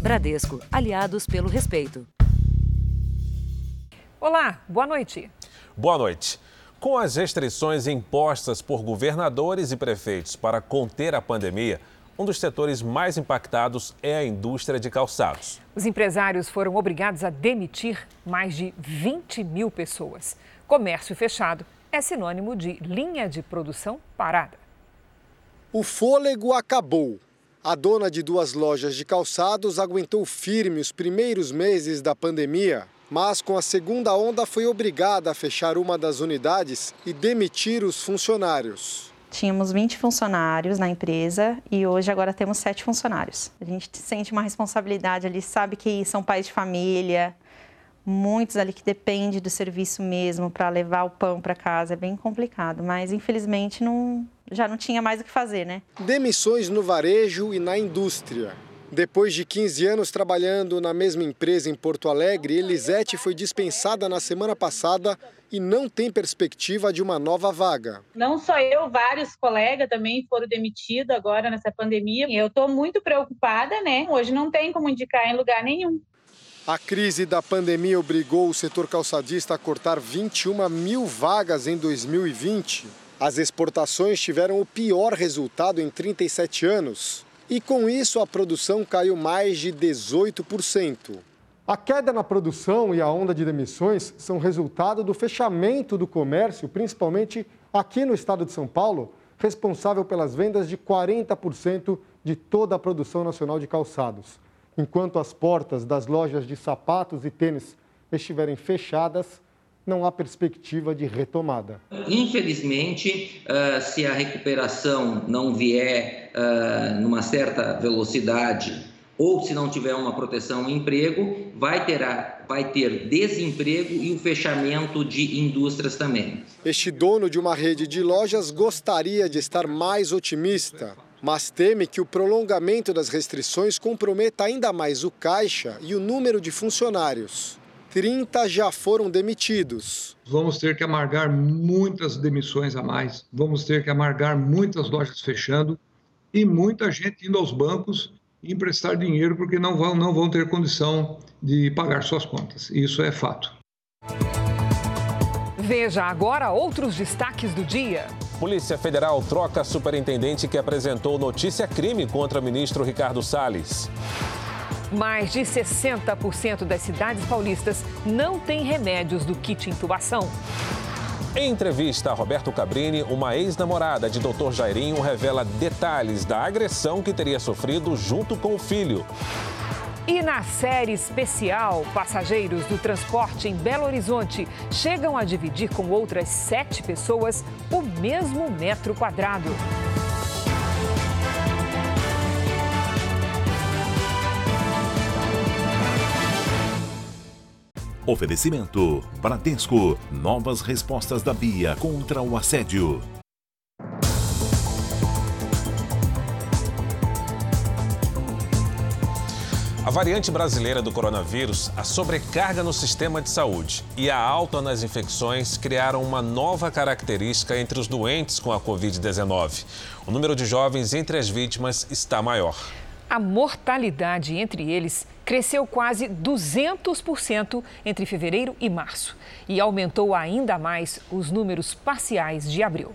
Bradesco, aliados pelo respeito. Olá, boa noite. Boa noite. Com as restrições impostas por governadores e prefeitos para conter a pandemia, um dos setores mais impactados é a indústria de calçados. Os empresários foram obrigados a demitir mais de 20 mil pessoas. Comércio fechado é sinônimo de linha de produção parada. O fôlego acabou. A dona de duas lojas de calçados aguentou firme os primeiros meses da pandemia, mas com a segunda onda foi obrigada a fechar uma das unidades e demitir os funcionários. Tínhamos 20 funcionários na empresa e hoje agora temos 7 funcionários. A gente sente uma responsabilidade ali, sabe que são pais de família, muitos ali que dependem do serviço mesmo para levar o pão para casa. É bem complicado, mas infelizmente não, já não tinha mais o que fazer, né? Demissões no varejo e na indústria. Depois de 15 anos trabalhando na mesma empresa em Porto Alegre, Elisete foi dispensada na semana passada e não tem perspectiva de uma nova vaga. Não só eu, vários colegas também foram demitidos agora nessa pandemia. Eu estou muito preocupada, né? Hoje não tem como indicar em lugar nenhum. A crise da pandemia obrigou o setor calçadista a cortar 21 mil vagas em 2020. As exportações tiveram o pior resultado em 37 anos e com isso a produção caiu mais de 18%. A queda na produção e a onda de demissões são resultado do fechamento do comércio, principalmente aqui no estado de São Paulo, responsável pelas vendas de 40% de toda a produção nacional de calçados. Enquanto as portas das lojas de sapatos e tênis estiverem fechadas, não há perspectiva de retomada. Infelizmente, uh, se a recuperação não vier uh, numa certa velocidade ou se não tiver uma proteção ao emprego, vai ter, vai ter desemprego e o fechamento de indústrias também. Este dono de uma rede de lojas gostaria de estar mais otimista, mas teme que o prolongamento das restrições comprometa ainda mais o caixa e o número de funcionários. 30 já foram demitidos. Vamos ter que amargar muitas demissões a mais, vamos ter que amargar muitas lojas fechando e muita gente indo aos bancos emprestar dinheiro porque não vão, não vão ter condição de pagar suas contas. Isso é fato. Veja agora outros destaques do dia. Polícia Federal troca superintendente que apresentou notícia crime contra o ministro Ricardo Salles. Mais de 60% das cidades paulistas não têm remédios do kit intubação. Em entrevista a Roberto Cabrini, uma ex-namorada de Dr. Jairinho revela detalhes da agressão que teria sofrido junto com o filho. E na série especial, passageiros do transporte em Belo Horizonte chegam a dividir com outras sete pessoas o mesmo metro quadrado. Oferecimento: Bradesco. Novas respostas da Bia contra o assédio. A variante brasileira do coronavírus, a sobrecarga no sistema de saúde e a alta nas infecções criaram uma nova característica entre os doentes com a Covid-19. O número de jovens entre as vítimas está maior. A mortalidade entre eles cresceu quase 200% entre fevereiro e março e aumentou ainda mais os números parciais de abril.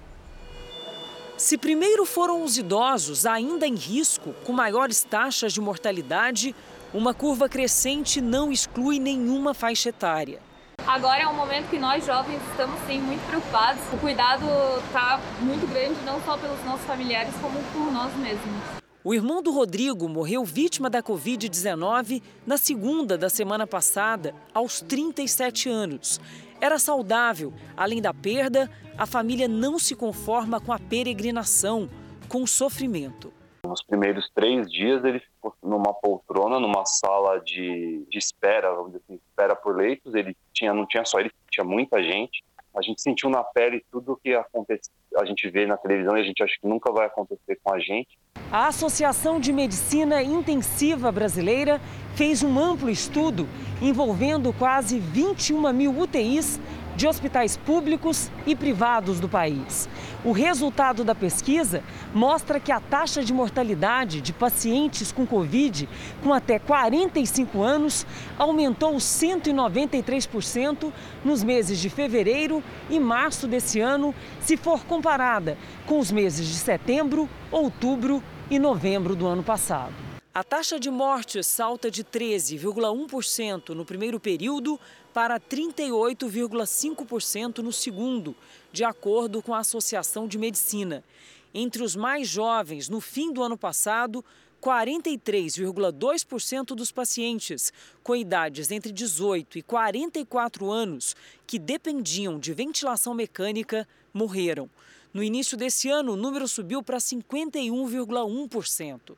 Se primeiro foram os idosos ainda em risco, com maiores taxas de mortalidade, uma curva crescente não exclui nenhuma faixa etária. Agora é um momento que nós jovens estamos sim muito preocupados. O cuidado está muito grande não só pelos nossos familiares como por nós mesmos. O irmão do Rodrigo morreu vítima da Covid-19 na segunda da semana passada, aos 37 anos. Era saudável. Além da perda, a família não se conforma com a peregrinação, com o sofrimento. Nos primeiros três dias, ele numa poltrona, numa sala de, de espera, vamos dizer assim, espera por leitos. Ele tinha, não tinha só ele, tinha muita gente. A gente sentiu na pele tudo o que acontece, a gente vê na televisão e a gente acha que nunca vai acontecer com a gente. A Associação de Medicina Intensiva Brasileira fez um amplo estudo envolvendo quase 21 mil UTIs de hospitais públicos e privados do país. O resultado da pesquisa mostra que a taxa de mortalidade de pacientes com Covid com até 45 anos aumentou 193% nos meses de fevereiro e março desse ano, se for comparada com os meses de setembro, outubro e novembro do ano passado. A taxa de mortes salta de 13,1% no primeiro período para 38,5% no segundo, de acordo com a Associação de Medicina. Entre os mais jovens, no fim do ano passado, 43,2% dos pacientes com idades entre 18 e 44 anos que dependiam de ventilação mecânica morreram. No início desse ano, o número subiu para 51,1%.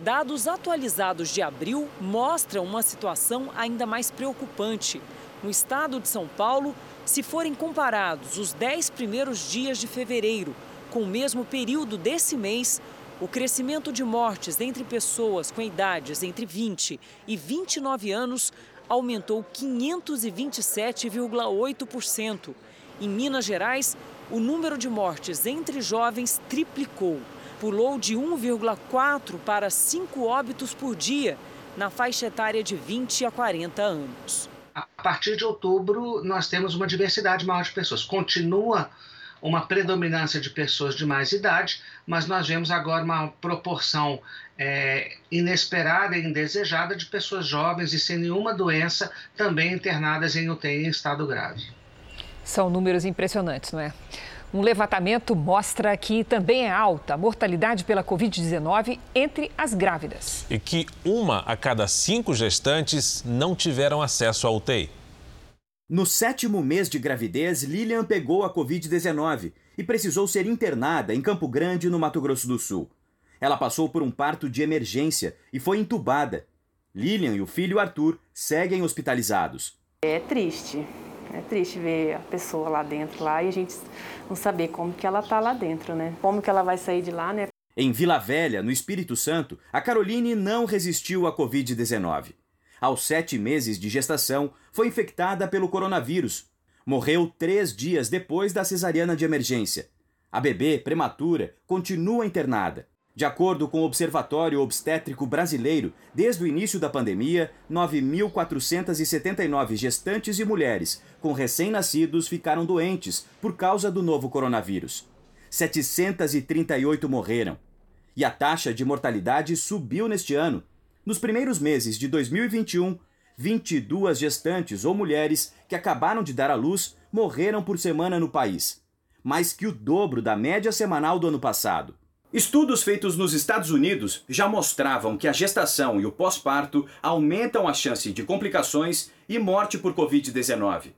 Dados atualizados de abril mostram uma situação ainda mais preocupante. No estado de São Paulo, se forem comparados os 10 primeiros dias de fevereiro com o mesmo período desse mês, o crescimento de mortes entre pessoas com idades entre 20 e 29 anos aumentou 527,8%. Em Minas Gerais, o número de mortes entre jovens triplicou. Pulou de 1,4 para 5 óbitos por dia na faixa etária de 20 a 40 anos. A partir de outubro, nós temos uma diversidade maior de pessoas. Continua uma predominância de pessoas de mais idade, mas nós vemos agora uma proporção é, inesperada e indesejada de pessoas jovens e sem nenhuma doença também internadas em UTI em estado grave. São números impressionantes, não é? Um levantamento mostra que também é alta a mortalidade pela Covid-19 entre as grávidas. E que uma a cada cinco gestantes não tiveram acesso à UTI. No sétimo mês de gravidez, Lilian pegou a Covid-19 e precisou ser internada em Campo Grande, no Mato Grosso do Sul. Ela passou por um parto de emergência e foi entubada. Lilian e o filho Arthur seguem hospitalizados. É triste, é triste ver a pessoa lá dentro lá e a gente não saber como que ela tá lá dentro, né? Como que ela vai sair de lá, né? Em Vila Velha, no Espírito Santo, a Caroline não resistiu à Covid-19. Aos sete meses de gestação, foi infectada pelo coronavírus. Morreu três dias depois da cesariana de emergência. A bebê, prematura, continua internada. De acordo com o Observatório Obstétrico Brasileiro, desde o início da pandemia, 9.479 gestantes e mulheres com recém-nascidos ficaram doentes por causa do novo coronavírus. 738 morreram. E a taxa de mortalidade subiu neste ano. Nos primeiros meses de 2021, 22 gestantes ou mulheres que acabaram de dar à luz morreram por semana no país, mais que o dobro da média semanal do ano passado. Estudos feitos nos Estados Unidos já mostravam que a gestação e o pós-parto aumentam a chance de complicações e morte por Covid-19.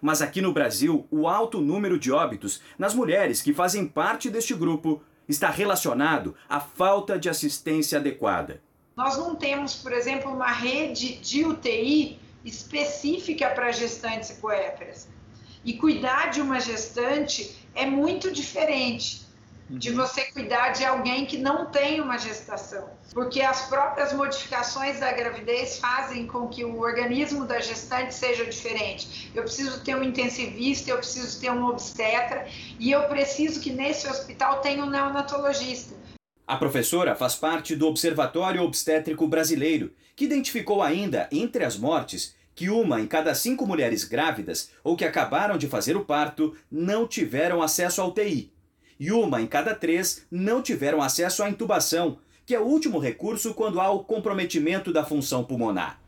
Mas aqui no Brasil, o alto número de óbitos nas mulheres que fazem parte deste grupo está relacionado à falta de assistência adequada. Nós não temos, por exemplo, uma rede de UTI específica para gestantes e puérperas. E cuidar de uma gestante é muito diferente de uhum. você cuidar de alguém que não tem uma gestação, porque as próprias modificações da gravidez fazem com que o organismo da gestante seja diferente. Eu preciso ter um intensivista, eu preciso ter um obstetra e eu preciso que nesse hospital tenha um neonatologista. A professora faz parte do Observatório Obstétrico Brasileiro, que identificou ainda entre as mortes que uma em cada cinco mulheres grávidas ou que acabaram de fazer o parto não tiveram acesso à UTI e uma em cada três não tiveram acesso à intubação, que é o último recurso quando há o comprometimento da função pulmonar.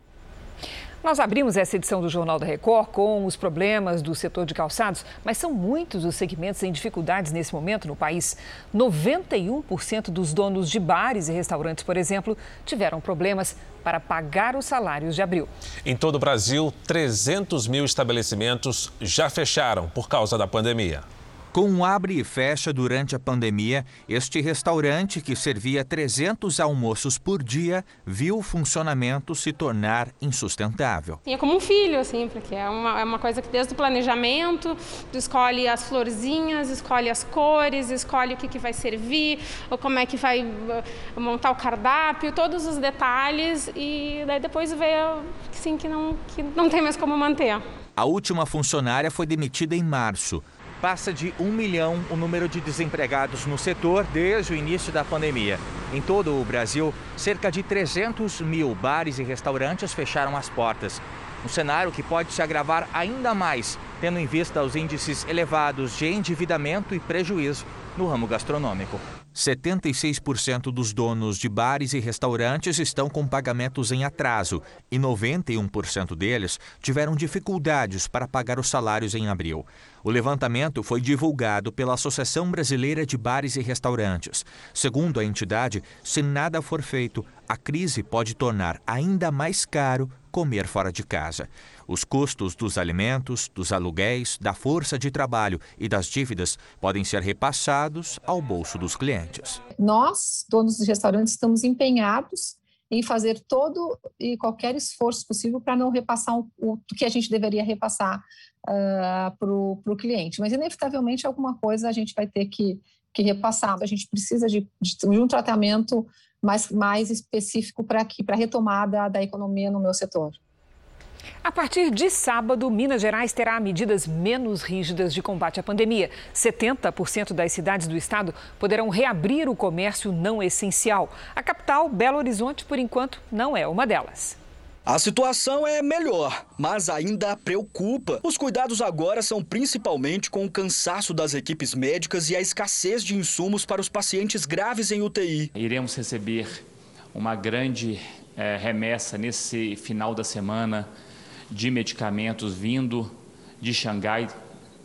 Nós abrimos essa edição do Jornal da Record com os problemas do setor de calçados, mas são muitos os segmentos em dificuldades nesse momento no país. 91% dos donos de bares e restaurantes, por exemplo, tiveram problemas para pagar os salários de abril. Em todo o Brasil, 300 mil estabelecimentos já fecharam por causa da pandemia. Com um abre e fecha durante a pandemia, este restaurante, que servia 300 almoços por dia, viu o funcionamento se tornar insustentável. É como um filho, assim, porque é uma, é uma coisa que desde o planejamento, tu escolhe as florzinhas, escolhe as cores, escolhe o que, que vai servir, ou como é que vai uh, montar o cardápio, todos os detalhes, e daí depois vê sim, que, não, que não tem mais como manter. A última funcionária foi demitida em março. Passa de um milhão o número de desempregados no setor desde o início da pandemia. Em todo o Brasil, cerca de 300 mil bares e restaurantes fecharam as portas. Um cenário que pode se agravar ainda mais, tendo em vista os índices elevados de endividamento e prejuízo no ramo gastronômico. 76% dos donos de bares e restaurantes estão com pagamentos em atraso e 91% deles tiveram dificuldades para pagar os salários em abril. O levantamento foi divulgado pela Associação Brasileira de Bares e Restaurantes. Segundo a entidade, se nada for feito, a crise pode tornar ainda mais caro comer fora de casa. Os custos dos alimentos, dos aluguéis, da força de trabalho e das dívidas podem ser repassados ao bolso dos clientes. Nós, donos de restaurantes, estamos empenhados em fazer todo e qualquer esforço possível para não repassar o, o, que a gente deveria repassar uh, para o cliente. Mas, inevitavelmente, alguma coisa a gente vai ter que, que repassar. A gente precisa de, de, de um tratamento mais, mais específico para a retomada da economia no meu setor. A partir de sábado, Minas Gerais terá medidas menos rígidas de combate à pandemia. 70% das cidades do estado poderão reabrir o comércio não essencial. A capital, Belo Horizonte, por enquanto, não é uma delas. A situação é melhor, mas ainda preocupa. Os cuidados agora são principalmente com o cansaço das equipes médicas e a escassez de insumos para os pacientes graves em UTI. Iremos receber uma grande é, remessa nesse final da semana de medicamentos vindo de Xangai.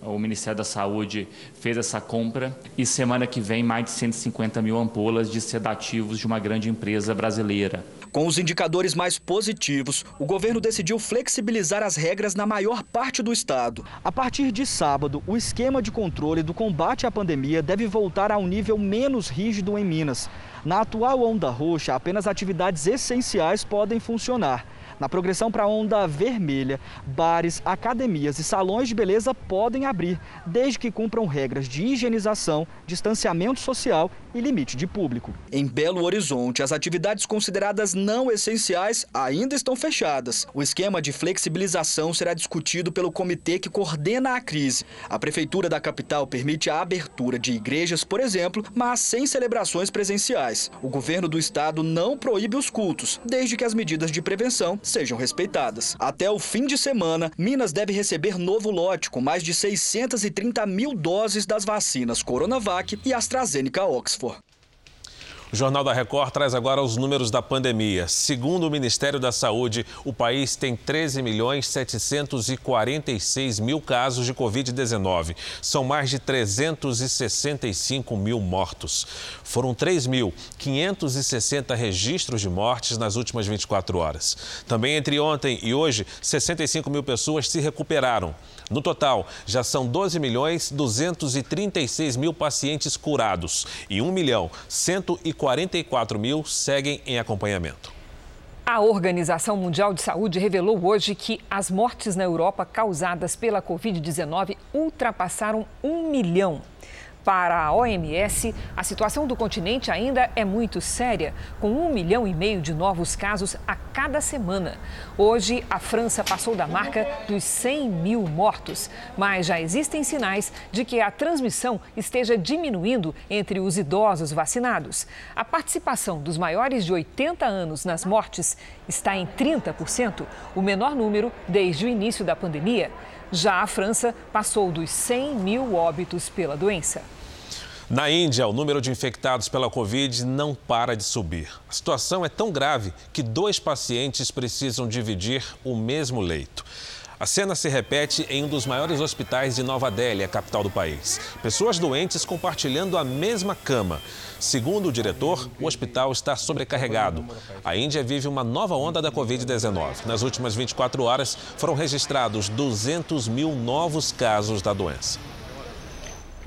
O Ministério da Saúde fez essa compra e semana que vem mais de 150 mil ampolas de sedativos de uma grande empresa brasileira. Com os indicadores mais positivos, o governo decidiu flexibilizar as regras na maior parte do estado. A partir de sábado, o esquema de controle do combate à pandemia deve voltar a um nível menos rígido em Minas. Na atual onda roxa, apenas atividades essenciais podem funcionar. Na progressão para a onda vermelha, bares, academias e salões de beleza podem abrir, desde que cumpram regras de higienização, distanciamento social e limite de público. Em Belo Horizonte, as atividades consideradas não essenciais ainda estão fechadas. O esquema de flexibilização será discutido pelo comitê que coordena a crise. A prefeitura da capital permite a abertura de igrejas, por exemplo, mas sem celebrações presenciais. O governo do estado não proíbe os cultos, desde que as medidas de prevenção sejam respeitadas. Até o fim de semana, Minas deve receber novo lote com mais de 630 mil doses das vacinas Coronavac e AstraZeneca Oxford. O Jornal da Record traz agora os números da pandemia. Segundo o Ministério da Saúde, o país tem 13 milhões 746 mil casos de Covid-19. São mais de 365 mil mortos. Foram 3.560 registros de mortes nas últimas 24 horas. Também entre ontem e hoje, 65 mil pessoas se recuperaram. No total, já são 12 milhões 236 mil pacientes curados e 1 milhão 144 mil seguem em acompanhamento. A Organização Mundial de Saúde revelou hoje que as mortes na Europa causadas pela Covid-19 ultrapassaram um milhão. Para a OMS, a situação do continente ainda é muito séria, com um milhão e meio de novos casos a cada semana. Hoje, a França passou da marca dos 100 mil mortos, mas já existem sinais de que a transmissão esteja diminuindo entre os idosos vacinados. A participação dos maiores de 80 anos nas mortes está em 30%, o menor número desde o início da pandemia. Já a França passou dos 100 mil óbitos pela doença. Na Índia, o número de infectados pela Covid não para de subir. A situação é tão grave que dois pacientes precisam dividir o mesmo leito. A cena se repete em um dos maiores hospitais de Nova Delhi, a capital do país. Pessoas doentes compartilhando a mesma cama. Segundo o diretor, o hospital está sobrecarregado. A Índia vive uma nova onda da Covid-19. Nas últimas 24 horas, foram registrados 200 mil novos casos da doença.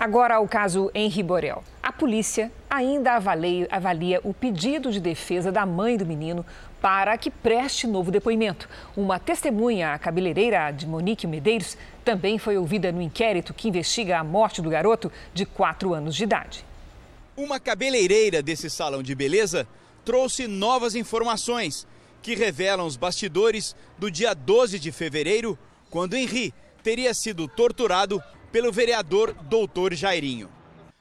Agora o caso Henri Borel. A polícia ainda avalia, avalia, o pedido de defesa da mãe do menino para que preste novo depoimento. Uma testemunha, a cabeleireira de Monique Medeiros, também foi ouvida no inquérito que investiga a morte do garoto de 4 anos de idade. Uma cabeleireira desse salão de beleza trouxe novas informações que revelam os bastidores do dia 12 de fevereiro, quando Henri teria sido torturado pelo vereador Doutor Jairinho.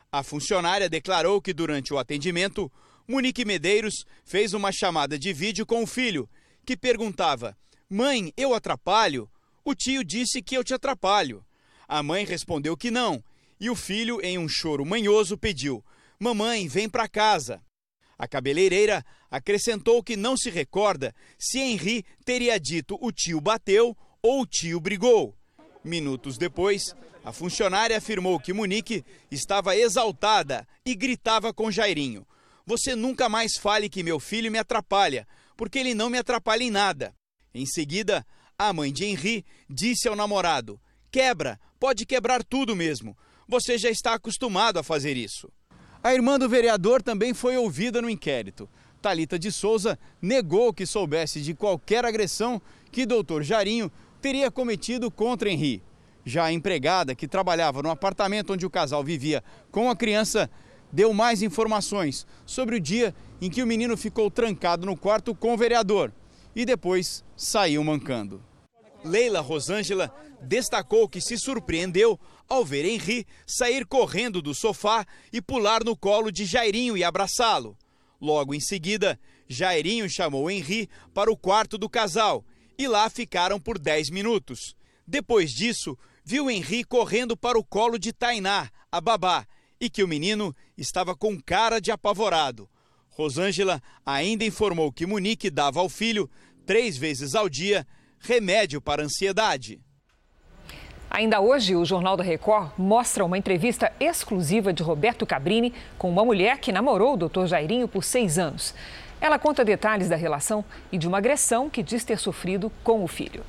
A funcionária declarou que durante o atendimento, Monique Medeiros fez uma chamada de vídeo com o filho, que perguntava: Mãe, eu atrapalho? O tio disse que eu te atrapalho. A mãe respondeu que não, e o filho, em um choro manhoso, pediu: Mamãe, vem para casa. A cabeleireira acrescentou que não se recorda se Henri teria dito o tio bateu ou o tio brigou. Minutos depois, a funcionária afirmou que Monique estava exaltada e gritava com Jairinho: Você nunca mais fale que meu filho me atrapalha, porque ele não me atrapalha em nada. Em seguida, a mãe de Henri disse ao namorado: Quebra, pode quebrar tudo mesmo. Você já está acostumado a fazer isso. A irmã do vereador também foi ouvida no inquérito. Talita de Souza negou que soubesse de qualquer agressão que doutor Jarinho teria cometido contra Henri. Já empregada, que trabalhava no apartamento onde o casal vivia com a criança, deu mais informações sobre o dia em que o menino ficou trancado no quarto com o vereador e depois saiu mancando. Leila Rosângela destacou que se surpreendeu ao ver Henri sair correndo do sofá e pular no colo de Jairinho e abraçá-lo. Logo em seguida, Jairinho chamou Henri para o quarto do casal e lá ficaram por 10 minutos. Depois disso, viu Henri correndo para o colo de Tainá, a babá, e que o menino estava com cara de apavorado. Rosângela ainda informou que Monique dava ao filho, três vezes ao dia, remédio para ansiedade. Ainda hoje, o Jornal da Record mostra uma entrevista exclusiva de Roberto Cabrini com uma mulher que namorou o doutor Jairinho por seis anos. Ela conta detalhes da relação e de uma agressão que diz ter sofrido com o filho.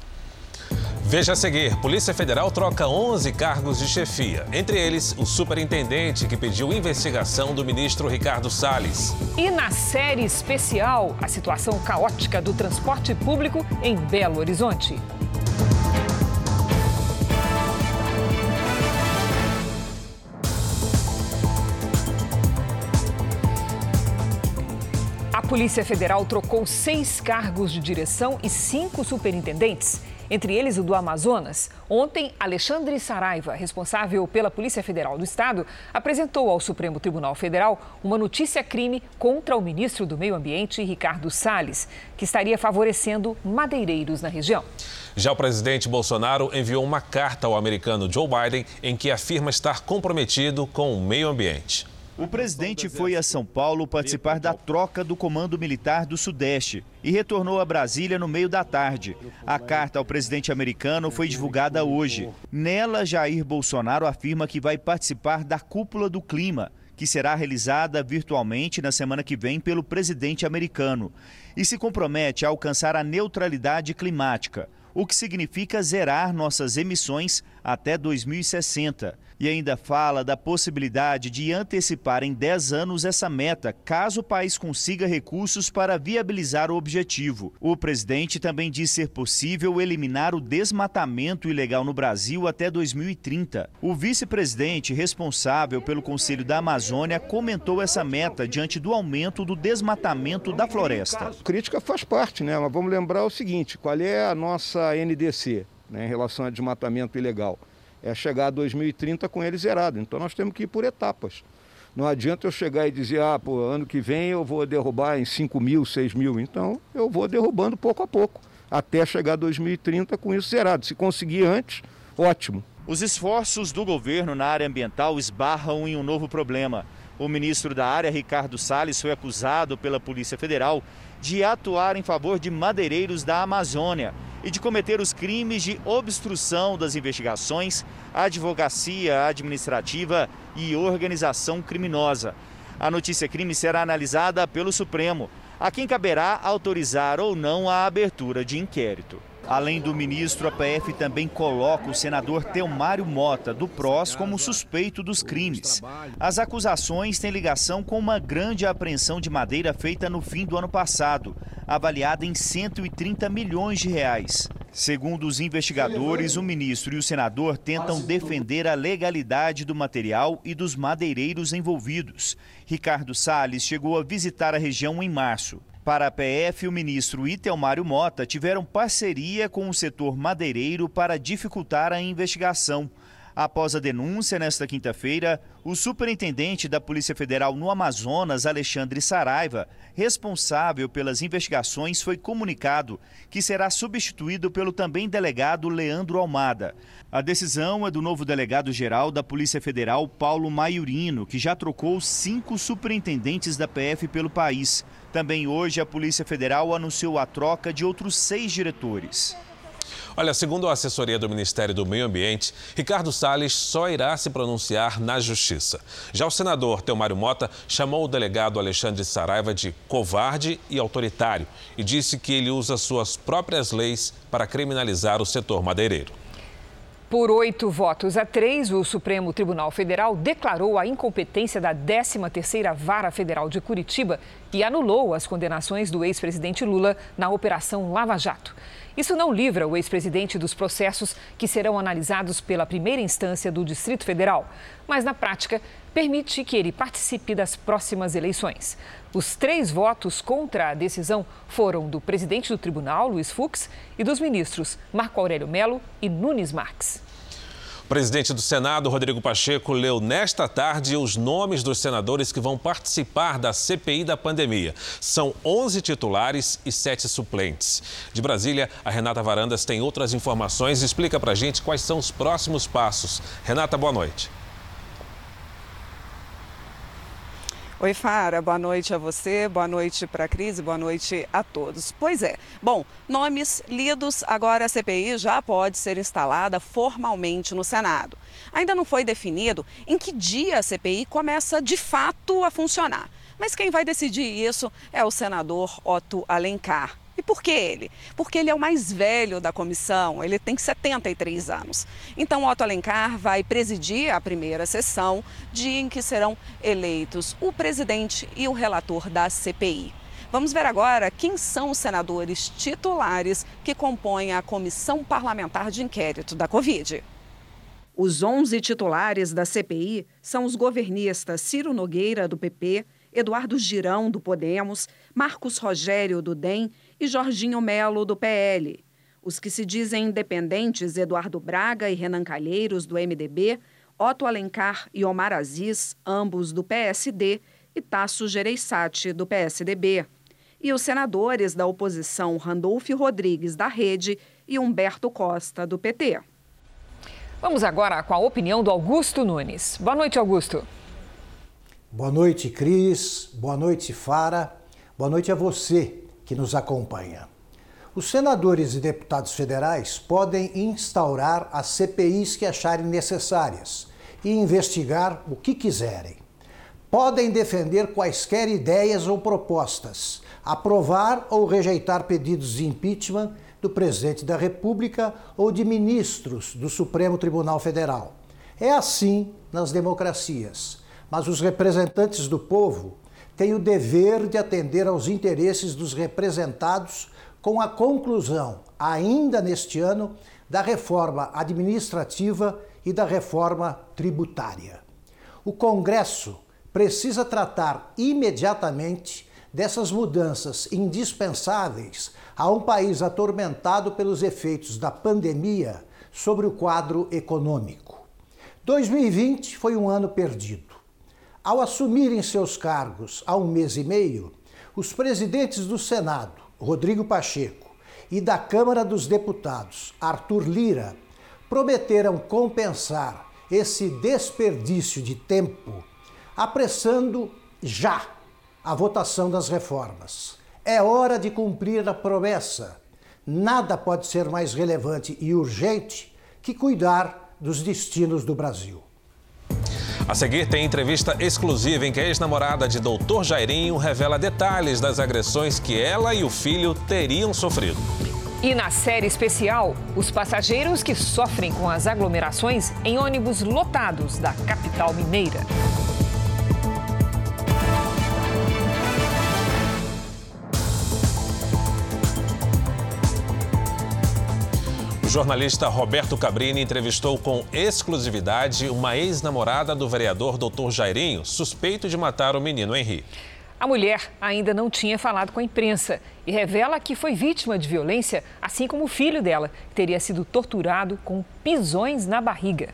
Veja a seguir: Polícia Federal troca 11 cargos de chefia. Entre eles, o superintendente que pediu investigação do ministro Ricardo Salles. E na série especial, a situação caótica do transporte público em Belo Horizonte. Polícia Federal trocou seis cargos de direção e cinco superintendentes entre eles o do Amazonas. Ontem, Alexandre Saraiva, responsável pela Polícia Federal do Estado, apresentou ao Supremo Tribunal Federal uma notícia-crime contra o ministro do Meio Ambiente, Ricardo Salles, que estaria favorecendo madeireiros na região. Já o presidente Bolsonaro enviou uma carta ao americano Joe Biden em que afirma estar comprometido com o meio ambiente. O presidente foi a São Paulo participar da troca do Comando Militar do Sudeste e retornou a Brasília no meio da tarde. A carta ao presidente americano foi divulgada hoje. Nela, Jair Bolsonaro afirma que vai participar da Cúpula do Clima, que será realizada virtualmente na semana que vem pelo presidente americano, e se compromete a alcançar a neutralidade climática, o que significa zerar nossas emissões até 2060 e ainda fala da possibilidade de antecipar em 10 anos essa meta, caso o país consiga recursos para viabilizar o objetivo. O presidente também diz ser possível eliminar o desmatamento ilegal no Brasil até 2030. O vice-presidente responsável pelo Conselho da Amazônia comentou essa meta diante do aumento do desmatamento da floresta. A crítica faz parte, né? Mas vamos lembrar o seguinte: qual é a nossa NDC né, em relação a desmatamento ilegal? É chegar a 2030 com ele zerado. Então nós temos que ir por etapas. Não adianta eu chegar e dizer, ah, pô, ano que vem eu vou derrubar em 5 mil, 6 mil. Então eu vou derrubando pouco a pouco, até chegar a 2030 com isso zerado. Se conseguir antes, ótimo. Os esforços do governo na área ambiental esbarram em um novo problema. O ministro da área, Ricardo Salles, foi acusado pela Polícia Federal de atuar em favor de madeireiros da Amazônia e de cometer os crimes de obstrução das investigações, advocacia administrativa e organização criminosa. A notícia crime será analisada pelo Supremo, a quem caberá autorizar ou não a abertura de inquérito. Além do ministro, a PF também coloca o senador Teomário Mota, do PROS, como suspeito dos crimes. As acusações têm ligação com uma grande apreensão de madeira feita no fim do ano passado, avaliada em 130 milhões de reais. Segundo os investigadores, o ministro e o senador tentam defender a legalidade do material e dos madeireiros envolvidos. Ricardo Salles chegou a visitar a região em março. Para a PF, o ministro Itelmário Mota tiveram parceria com o setor madeireiro para dificultar a investigação. Após a denúncia, nesta quinta-feira, o superintendente da Polícia Federal no Amazonas, Alexandre Saraiva, responsável pelas investigações, foi comunicado que será substituído pelo também delegado Leandro Almada. A decisão é do novo delegado-geral da Polícia Federal, Paulo Maiorino, que já trocou cinco superintendentes da PF pelo país. Também hoje, a Polícia Federal anunciou a troca de outros seis diretores. Olha, segundo a assessoria do Ministério do Meio Ambiente, Ricardo Salles só irá se pronunciar na Justiça. Já o senador Teomário Mota chamou o delegado Alexandre Saraiva de covarde e autoritário e disse que ele usa suas próprias leis para criminalizar o setor madeireiro. Por oito votos a três, o Supremo Tribunal Federal declarou a incompetência da 13ª Vara Federal de Curitiba e anulou as condenações do ex-presidente Lula na Operação Lava Jato. Isso não livra o ex-presidente dos processos que serão analisados pela primeira instância do Distrito Federal, mas na prática permite que ele participe das próximas eleições. Os três votos contra a decisão foram do presidente do tribunal, Luiz Fux, e dos ministros Marco Aurélio Melo e Nunes Marques. Presidente do Senado, Rodrigo Pacheco, leu nesta tarde os nomes dos senadores que vão participar da CPI da pandemia. São 11 titulares e 7 suplentes. De Brasília, a Renata Varandas tem outras informações e explica para a gente quais são os próximos passos. Renata, boa noite. Oi, Fara, boa noite a você, boa noite para a Cris, boa noite a todos. Pois é, bom, nomes lidos, agora a CPI já pode ser instalada formalmente no Senado. Ainda não foi definido em que dia a CPI começa de fato a funcionar. Mas quem vai decidir isso é o senador Otto Alencar. E por que ele? Porque ele é o mais velho da comissão, ele tem 73 anos. Então, Otto Alencar vai presidir a primeira sessão, dia em que serão eleitos o presidente e o relator da CPI. Vamos ver agora quem são os senadores titulares que compõem a Comissão Parlamentar de Inquérito da Covid. Os 11 titulares da CPI são os governistas Ciro Nogueira, do PP, Eduardo Girão, do Podemos, Marcos Rogério, do DEM e Jorginho Melo, do PL. Os que se dizem independentes, Eduardo Braga e Renan Calheiros, do MDB, Otto Alencar e Omar Aziz, ambos do PSD, e Tasso Gereissati, do PSDB. E os senadores da oposição Randolfo Rodrigues, da Rede, e Humberto Costa, do PT. Vamos agora com a opinião do Augusto Nunes. Boa noite, Augusto. Boa noite, Cris. Boa noite, Fara. Boa noite a você que nos acompanha. Os senadores e deputados federais podem instaurar as CPIs que acharem necessárias e investigar o que quiserem. Podem defender quaisquer ideias ou propostas, aprovar ou rejeitar pedidos de impeachment do presidente da República ou de ministros do Supremo Tribunal Federal. É assim nas democracias, mas os representantes do povo tem o dever de atender aos interesses dos representados com a conclusão, ainda neste ano, da reforma administrativa e da reforma tributária. O Congresso precisa tratar imediatamente dessas mudanças indispensáveis a um país atormentado pelos efeitos da pandemia sobre o quadro econômico. 2020 foi um ano perdido. Ao assumirem seus cargos há um mês e meio, os presidentes do Senado, Rodrigo Pacheco, e da Câmara dos Deputados, Arthur Lira, prometeram compensar esse desperdício de tempo, apressando já a votação das reformas. É hora de cumprir a promessa. Nada pode ser mais relevante e urgente que cuidar dos destinos do Brasil. A seguir tem entrevista exclusiva em que a ex-namorada de Doutor Jairinho revela detalhes das agressões que ela e o filho teriam sofrido. E na série especial, os passageiros que sofrem com as aglomerações em ônibus lotados da capital mineira. Jornalista Roberto Cabrini entrevistou com exclusividade uma ex-namorada do vereador Dr. Jairinho, suspeito de matar o menino Henri. A mulher ainda não tinha falado com a imprensa e revela que foi vítima de violência, assim como o filho dela, que teria sido torturado com pisões na barriga.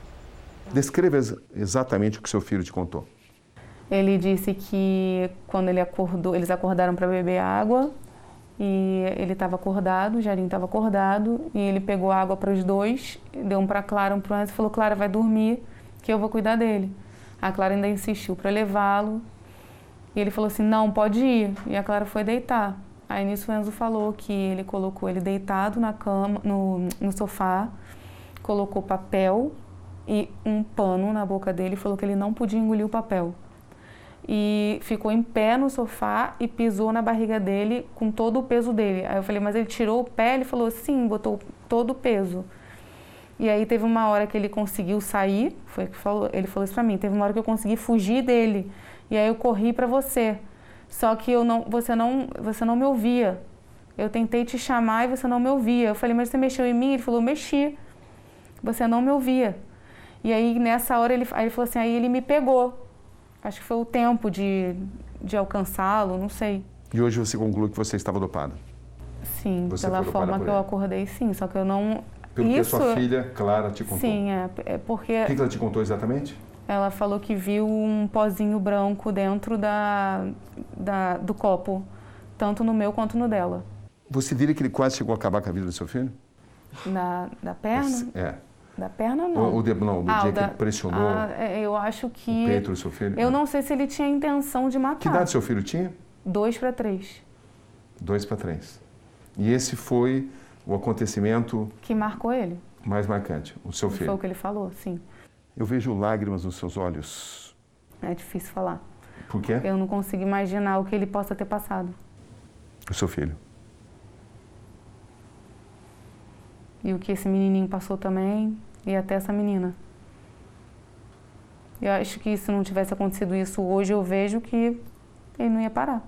Descreva exatamente o que seu filho te contou. Ele disse que quando ele acordou, eles acordaram para beber água e ele estava acordado, o Jairinho estava acordado e ele pegou água para os dois, deu um para Clara, um para o Enzo e falou: Clara, vai dormir que eu vou cuidar dele. A Clara ainda insistiu para levá-lo e ele falou assim: não, pode ir. E a Clara foi deitar. Aí nisso o Enzo falou que ele colocou ele deitado na cama, no, no sofá, colocou papel e um pano na boca dele e falou que ele não podia engolir o papel. E ficou em pé no sofá e pisou na barriga dele com todo o peso dele. Aí eu falei, mas ele tirou o pé? Ele falou, sim, botou todo o peso. E aí teve uma hora que ele conseguiu sair, foi que falou, ele falou isso pra mim, teve uma hora que eu consegui fugir dele. E aí eu corri para você. Só que eu não, você não, você não me ouvia. Eu tentei te chamar e você não me ouvia. Eu falei, mas você mexeu em mim? Ele falou, mexi. Você não me ouvia. E aí nessa hora ele, aí ele falou assim, aí ele me pegou. Acho que foi o tempo de, de alcançá-lo, não sei. E hoje você conclui que você estava dopada? Sim, você pela forma que eu acordei, sim. Só que eu não. Pelo Isso... que a sua filha, Clara, te contou? Sim, é, é porque. O que ela te contou exatamente? Ela falou que viu um pozinho branco dentro da, da, do copo, tanto no meu quanto no dela. Você diria que ele quase chegou a acabar com a vida do seu filho? Da, da perna? É. Da perna, não. O, de, não, do ah, dia que ele pressionou ah, é, eu acho que... O peito do seu filho? Eu não sei se ele tinha intenção de matar. Que idade seu filho tinha? Dois para três. Dois para três. E esse foi o acontecimento... Que marcou ele. Mais marcante, o seu filho. Foi o que ele falou, sim. Eu vejo lágrimas nos seus olhos. É difícil falar. Por quê? Eu não consigo imaginar o que ele possa ter passado. O seu filho. E o que esse menininho passou também, e até essa menina. Eu acho que se não tivesse acontecido isso hoje, eu vejo que ele não ia parar.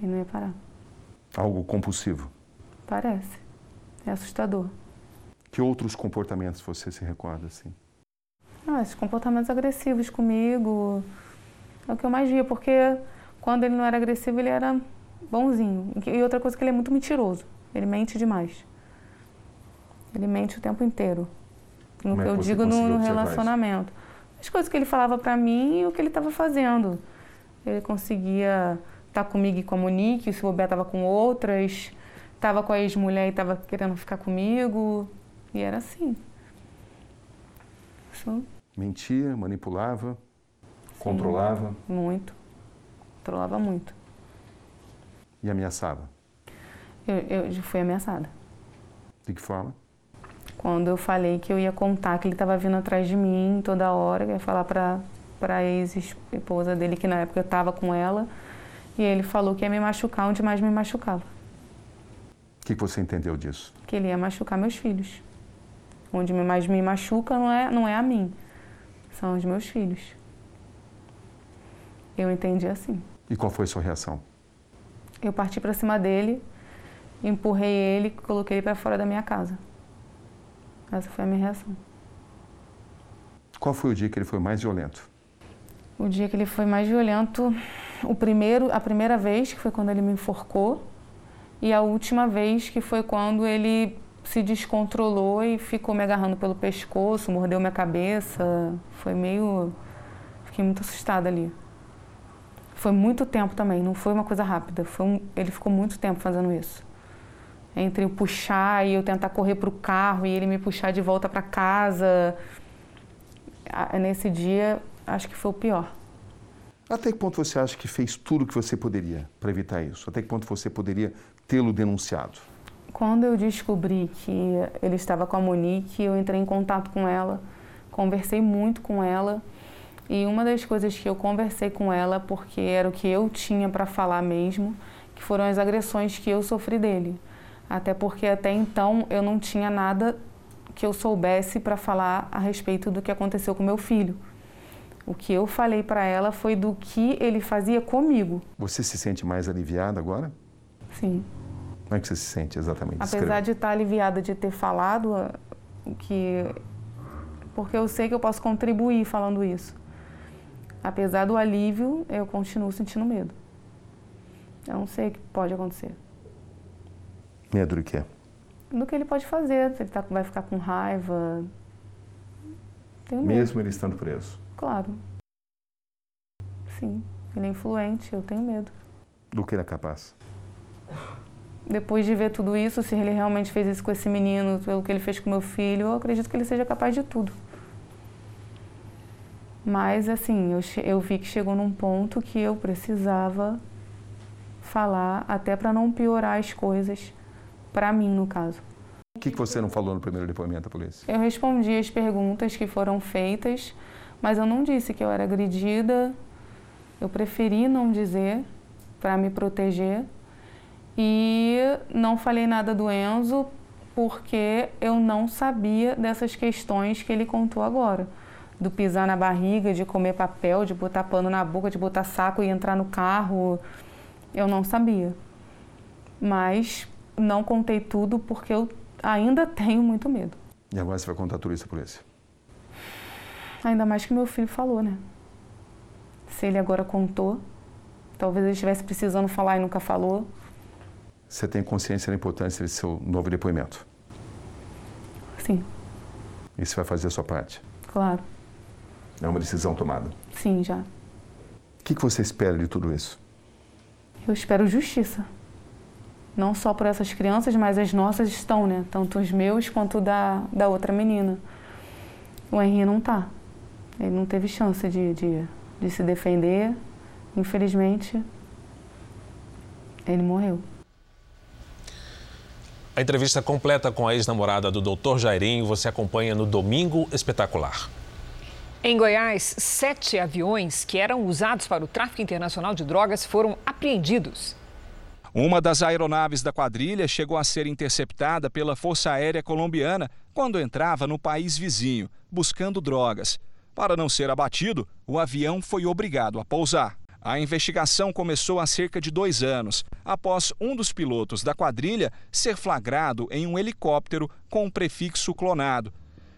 Ele não ia parar. Algo compulsivo? Parece. É assustador. Que outros comportamentos você se recorda assim? Ah, esses comportamentos agressivos comigo é o que eu mais via, porque quando ele não era agressivo, ele era bonzinho. E outra coisa que ele é muito mentiroso. Ele mente demais. Ele mente o tempo inteiro. No Como é que eu digo no, no relacionamento. As coisas que ele falava para mim e o que ele estava fazendo. Ele conseguia estar tá comigo e com a Monique, se o Roberto estava com outras, estava com a ex-mulher e estava querendo ficar comigo. E era assim. Isso... Mentia, manipulava, Sim, controlava? Muito. Controlava muito. E ameaçava? Eu, eu fui ameaçada. De que forma? Quando eu falei que eu ia contar que ele estava vindo atrás de mim toda hora, eu ia falar para para a ex-esposa dele, que na época eu estava com ela, e ele falou que ia me machucar onde mais me machucava. O que, que você entendeu disso? Que ele ia machucar meus filhos. Onde mais me machuca não é, não é a mim, são os meus filhos. Eu entendi assim. E qual foi a sua reação? Eu parti para cima dele, empurrei ele e coloquei ele para fora da minha casa. Essa foi a minha reação. Qual foi o dia que ele foi mais violento? O dia que ele foi mais violento, o primeiro, a primeira vez, que foi quando ele me enforcou, e a última vez, que foi quando ele se descontrolou e ficou me agarrando pelo pescoço, mordeu minha cabeça. Foi meio. Fiquei muito assustada ali. Foi muito tempo também, não foi uma coisa rápida. Um... Ele ficou muito tempo fazendo isso. Entre eu puxar e eu tentar correr para o carro e ele me puxar de volta para casa. Nesse dia, acho que foi o pior. Até que ponto você acha que fez tudo o que você poderia para evitar isso? Até que ponto você poderia tê-lo denunciado? Quando eu descobri que ele estava com a Monique, eu entrei em contato com ela, conversei muito com ela. E uma das coisas que eu conversei com ela, porque era o que eu tinha para falar mesmo, que foram as agressões que eu sofri dele. Até porque até então eu não tinha nada que eu soubesse para falar a respeito do que aconteceu com meu filho. O que eu falei para ela foi do que ele fazia comigo. Você se sente mais aliviada agora? Sim. Como é que você se sente exatamente? Apesar Escreva. de estar aliviada de ter falado o que. Porque eu sei que eu posso contribuir falando isso. apesar do alívio, eu continuo sentindo medo. Eu não sei o que pode acontecer. Medo do quê? Do que ele pode fazer, se ele tá, vai ficar com raiva. Tenho medo. Mesmo ele estando preso? Claro. Sim, ele é influente, eu tenho medo. Do que ele é capaz? Depois de ver tudo isso, se ele realmente fez isso com esse menino, pelo que ele fez com meu filho, eu acredito que ele seja capaz de tudo. Mas, assim, eu, eu vi que chegou num ponto que eu precisava falar, até para não piorar as coisas, para mim, no caso. O que, que você não falou no primeiro depoimento à polícia? Eu respondi as perguntas que foram feitas, mas eu não disse que eu era agredida. Eu preferi não dizer para me proteger. E não falei nada do Enzo porque eu não sabia dessas questões que ele contou agora. Do pisar na barriga, de comer papel, de botar pano na boca, de botar saco e entrar no carro. Eu não sabia. Mas não contei tudo porque eu ainda tenho muito medo. E agora você vai contar tudo isso à polícia? Ainda mais que meu filho falou, né? Se ele agora contou, talvez ele estivesse precisando falar e nunca falou. Você tem consciência da importância desse seu novo depoimento? Sim. E você vai fazer a sua parte? Claro. É uma decisão tomada? Sim, já. O que, que você espera de tudo isso? Eu espero justiça. Não só por essas crianças, mas as nossas estão, né? Tanto os meus quanto da, da outra menina. O Henri não tá. Ele não teve chance de, de, de se defender. Infelizmente, ele morreu. A entrevista completa com a ex-namorada do Dr. Jairinho você acompanha no Domingo Espetacular. Em Goiás, sete aviões que eram usados para o tráfico internacional de drogas foram apreendidos. Uma das aeronaves da quadrilha chegou a ser interceptada pela Força Aérea Colombiana quando entrava no país vizinho, buscando drogas. Para não ser abatido, o avião foi obrigado a pousar. A investigação começou há cerca de dois anos, após um dos pilotos da quadrilha ser flagrado em um helicóptero com um prefixo clonado.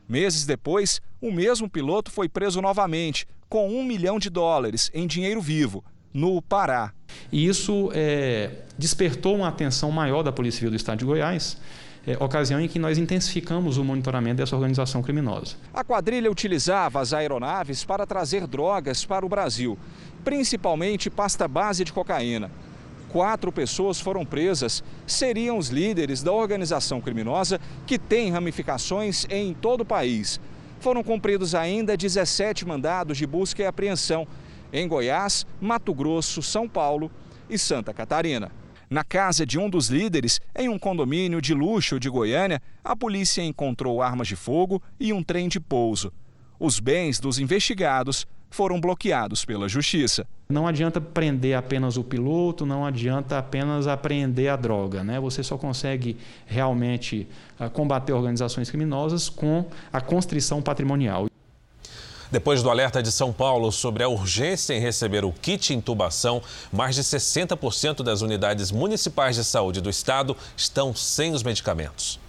Meses depois, o mesmo piloto foi preso novamente, com um milhão de dólares em dinheiro vivo, no Pará. E isso é, despertou uma atenção maior da Polícia Civil do Estado de Goiás, é, ocasião em que nós intensificamos o monitoramento dessa organização criminosa. A quadrilha utilizava as aeronaves para trazer drogas para o Brasil, principalmente pasta base de cocaína. Quatro pessoas foram presas, seriam os líderes da organização criminosa que tem ramificações em todo o país. Foram cumpridos ainda 17 mandados de busca e apreensão em Goiás, Mato Grosso, São Paulo e Santa Catarina. Na casa de um dos líderes, em um condomínio de luxo de Goiânia, a polícia encontrou armas de fogo e um trem de pouso. Os bens dos investigados foram bloqueados pela justiça. Não adianta prender apenas o piloto, não adianta apenas apreender a droga. Né? Você só consegue realmente uh, combater organizações criminosas com a constrição patrimonial. Depois do alerta de São Paulo sobre a urgência em receber o kit intubação, mais de 60% das unidades municipais de saúde do estado estão sem os medicamentos.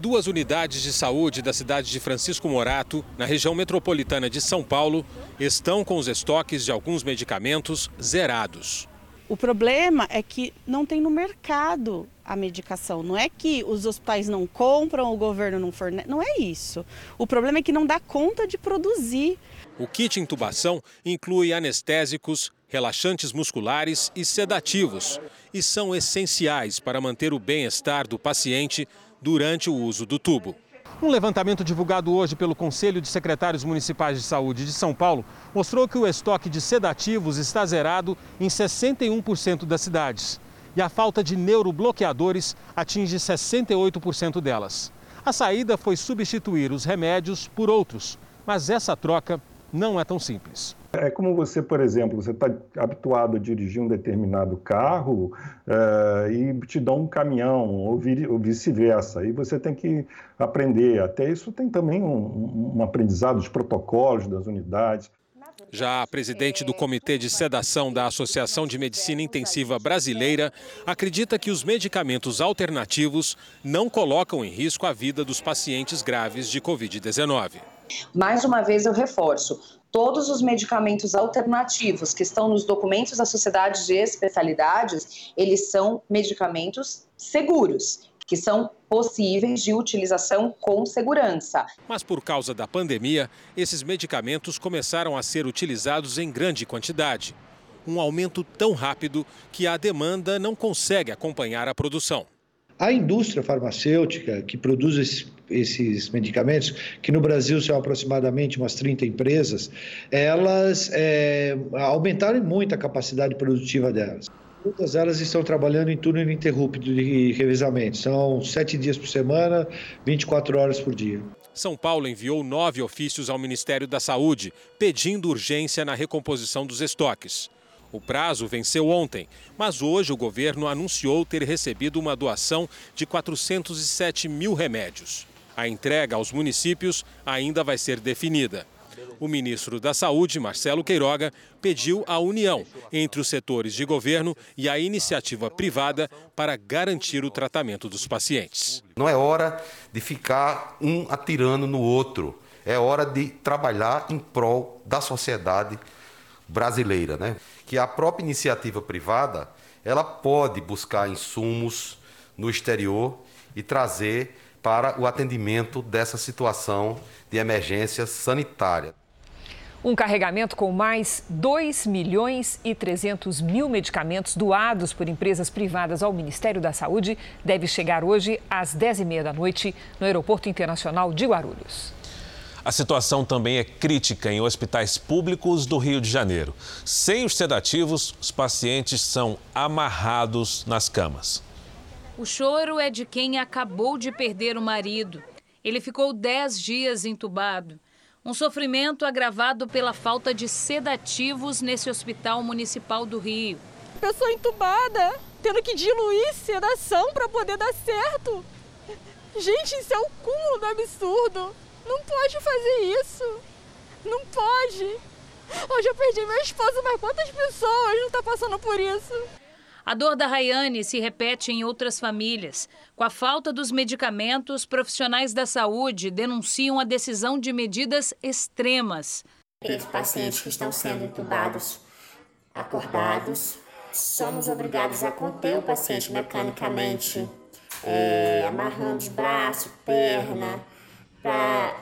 Duas unidades de saúde da cidade de Francisco Morato, na região metropolitana de São Paulo, estão com os estoques de alguns medicamentos zerados. O problema é que não tem no mercado a medicação. Não é que os hospitais não compram, o governo não fornece. Não é isso. O problema é que não dá conta de produzir. O kit intubação inclui anestésicos, relaxantes musculares e sedativos e são essenciais para manter o bem-estar do paciente durante o uso do tubo. Um levantamento divulgado hoje pelo Conselho de Secretários Municipais de Saúde de São Paulo mostrou que o estoque de sedativos está zerado em 61% das cidades. E a falta de neurobloqueadores atinge 68% delas. A saída foi substituir os remédios por outros, mas essa troca não é tão simples. É como você, por exemplo, você está habituado a dirigir um determinado carro uh, e te dão um caminhão, ou, vice-versa. E você tem que aprender. Até isso tem também um, um aprendizado, dos protocolos das unidades. Já a presidente do Comitê de Sedação da Associação de Medicina Intensiva Brasileira acredita que os medicamentos alternativos não colocam em risco a vida dos pacientes graves de Covid-19. Mais uma vez eu reforço, todos os medicamentos alternativos que estão nos documentos da Sociedade de Especialidades, eles são medicamentos seguros, que são possíveis de utilização com segurança. Mas por causa da pandemia, esses medicamentos começaram a ser utilizados em grande quantidade. Um aumento tão rápido que a demanda não consegue acompanhar a produção. A indústria farmacêutica que produz esses, medicamentos, que no Brasil são aproximadamente umas 30 empresas, elas é, aumentaram muito a capacidade produtiva delas. Todas elas estão trabalhando em turno ininterrupto de revezamento. São sete dias por semana, 24 horas por dia. São Paulo enviou nove ofícios ao Ministério da Saúde, pedindo urgência na recomposição dos estoques. O prazo venceu ontem, mas hoje o governo anunciou ter recebido uma doação de 407 mil remédios. A entrega aos municípios ainda vai ser definida. O ministro da Saúde, Marcelo Queiroga, pediu a união entre os setores de governo e a iniciativa privada para garantir o tratamento dos pacientes. Não é hora de ficar um atirando no outro, é hora de trabalhar em prol da sociedade brasileira, né? que a própria iniciativa privada ela pode buscar insumos no exterior e trazer para o atendimento dessa situação de emergência sanitária. Um carregamento com mais 2 milhões e 300 mil medicamentos doados por empresas privadas ao Ministério da Saúde deve chegar hoje às 10h30 da noite no Aeroporto Internacional de Guarulhos. A situação também é crítica em hospitais públicos do Rio de Janeiro. Sem os sedativos, os pacientes são amarrados nas camas. O choro é de quem acabou de perder o marido. Ele ficou 10 dias entubado. Um sofrimento agravado pela falta de sedativos nesse hospital municipal do Rio. Pessoa entubada, tendo que diluir sedação para poder dar certo. Gente, isso é o cúmulo do absurdo. Não pode fazer isso. Não pode. Hoje eu perdi meu esposo, mas quantas pessoas não estão tá passando por isso? A dor da Rayane se repete em outras famílias. Com a falta dos medicamentos, profissionais da saúde denunciam a decisão de medidas extremas. Os pacientes que estão sendo entubados, acordados, somos obrigados a conter o paciente mecanicamente, é, amarrando os braços, perna, para